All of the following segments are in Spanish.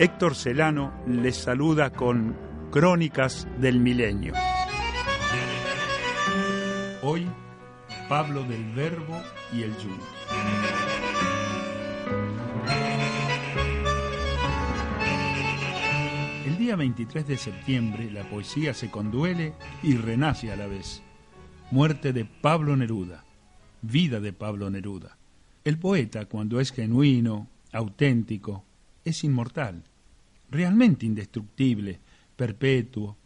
Héctor Celano les saluda con Crónicas del Milenio. Hoy, Pablo del Verbo y el Yugo. El día 23 de septiembre la poesía se conduele y renace a la vez. Muerte de Pablo Neruda, vida de Pablo Neruda. El poeta, cuando es genuino, auténtico, es inmortal, realmente indestructible, perpetuo,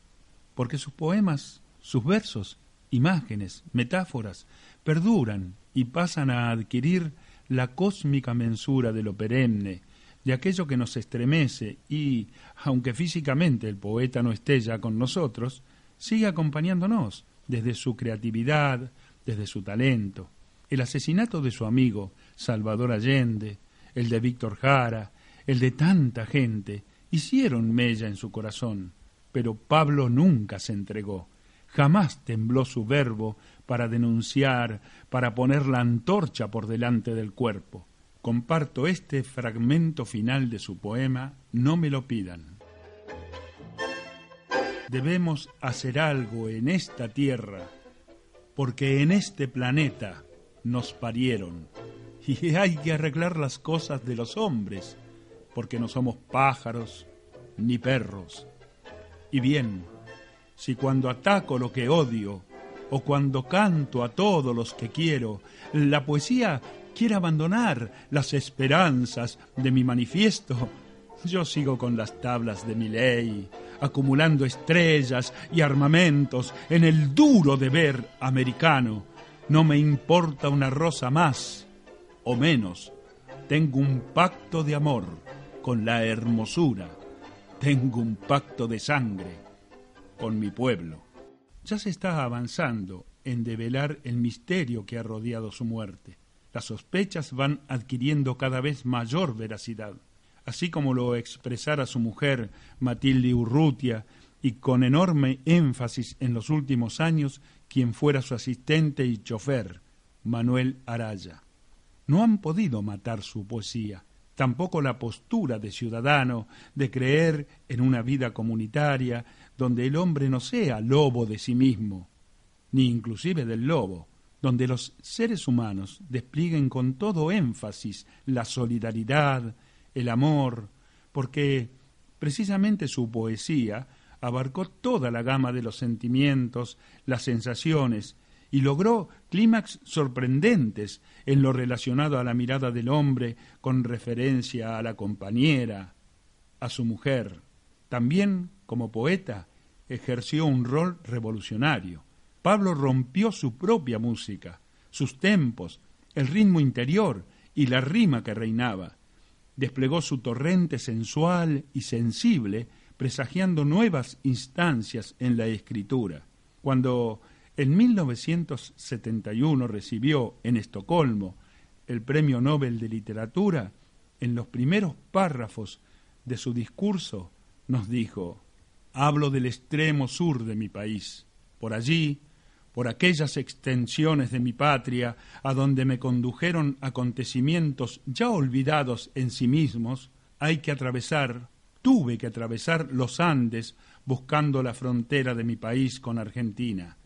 porque sus poemas, sus versos, imágenes, metáforas, perduran y pasan a adquirir la cósmica mensura de lo perenne, de aquello que nos estremece y, aunque físicamente el poeta no esté ya con nosotros, sigue acompañándonos desde su creatividad, desde su talento. El asesinato de su amigo Salvador Allende, el de Víctor Jara, el de tanta gente, hicieron mella en su corazón, pero Pablo nunca se entregó, jamás tembló su verbo para denunciar, para poner la antorcha por delante del cuerpo. Comparto este fragmento final de su poema, No me lo pidan. Debemos hacer algo en esta tierra, porque en este planeta nos parieron, y hay que arreglar las cosas de los hombres, porque no somos pájaros ni perros. Y bien, si cuando ataco lo que odio, o cuando canto a todos los que quiero, la poesía quiere abandonar las esperanzas de mi manifiesto, yo sigo con las tablas de mi ley, acumulando estrellas y armamentos en el duro deber americano. No me importa una rosa más o menos. Tengo un pacto de amor con la hermosura. Tengo un pacto de sangre con mi pueblo. Ya se está avanzando en develar el misterio que ha rodeado su muerte. Las sospechas van adquiriendo cada vez mayor veracidad. Así como lo expresara su mujer Matilde Urrutia y con enorme énfasis en los últimos años quien fuera su asistente y chofer, Manuel Araya. No han podido matar su poesía, tampoco la postura de ciudadano, de creer en una vida comunitaria donde el hombre no sea lobo de sí mismo, ni inclusive del lobo, donde los seres humanos desplieguen con todo énfasis la solidaridad, el amor, porque precisamente su poesía abarcó toda la gama de los sentimientos, las sensaciones, y logró clímax sorprendentes en lo relacionado a la mirada del hombre con referencia a la compañera, a su mujer. También, como poeta, ejerció un rol revolucionario. Pablo rompió su propia música, sus tempos, el ritmo interior y la rima que reinaba. Desplegó su torrente sensual y sensible, presagiando nuevas instancias en la escritura. Cuando en 1971 recibió en Estocolmo el Premio Nobel de Literatura. En los primeros párrafos de su discurso nos dijo, hablo del extremo sur de mi país. Por allí, por aquellas extensiones de mi patria a donde me condujeron acontecimientos ya olvidados en sí mismos, hay que atravesar, tuve que atravesar los Andes buscando la frontera de mi país con Argentina.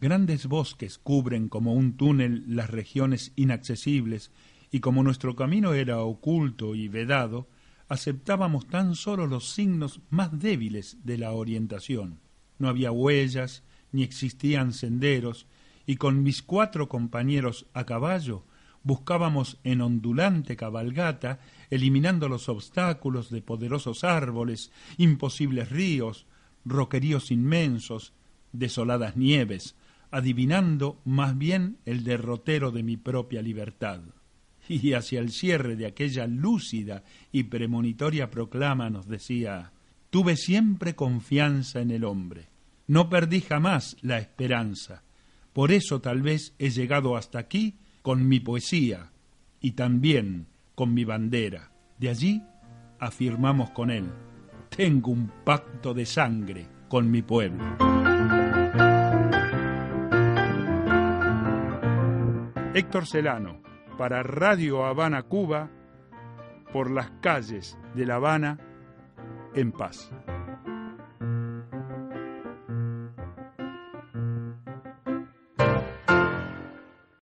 Grandes bosques cubren como un túnel las regiones inaccesibles y como nuestro camino era oculto y vedado, aceptábamos tan solo los signos más débiles de la orientación. No había huellas, ni existían senderos, y con mis cuatro compañeros a caballo buscábamos en ondulante cabalgata, eliminando los obstáculos de poderosos árboles, imposibles ríos, roqueríos inmensos, desoladas nieves, adivinando más bien el derrotero de mi propia libertad. Y hacia el cierre de aquella lúcida y premonitoria proclama nos decía Tuve siempre confianza en el hombre, no perdí jamás la esperanza, por eso tal vez he llegado hasta aquí con mi poesía y también con mi bandera. De allí afirmamos con él, tengo un pacto de sangre con mi pueblo. Héctor Celano, para Radio Habana, Cuba, por las calles de La Habana, en paz.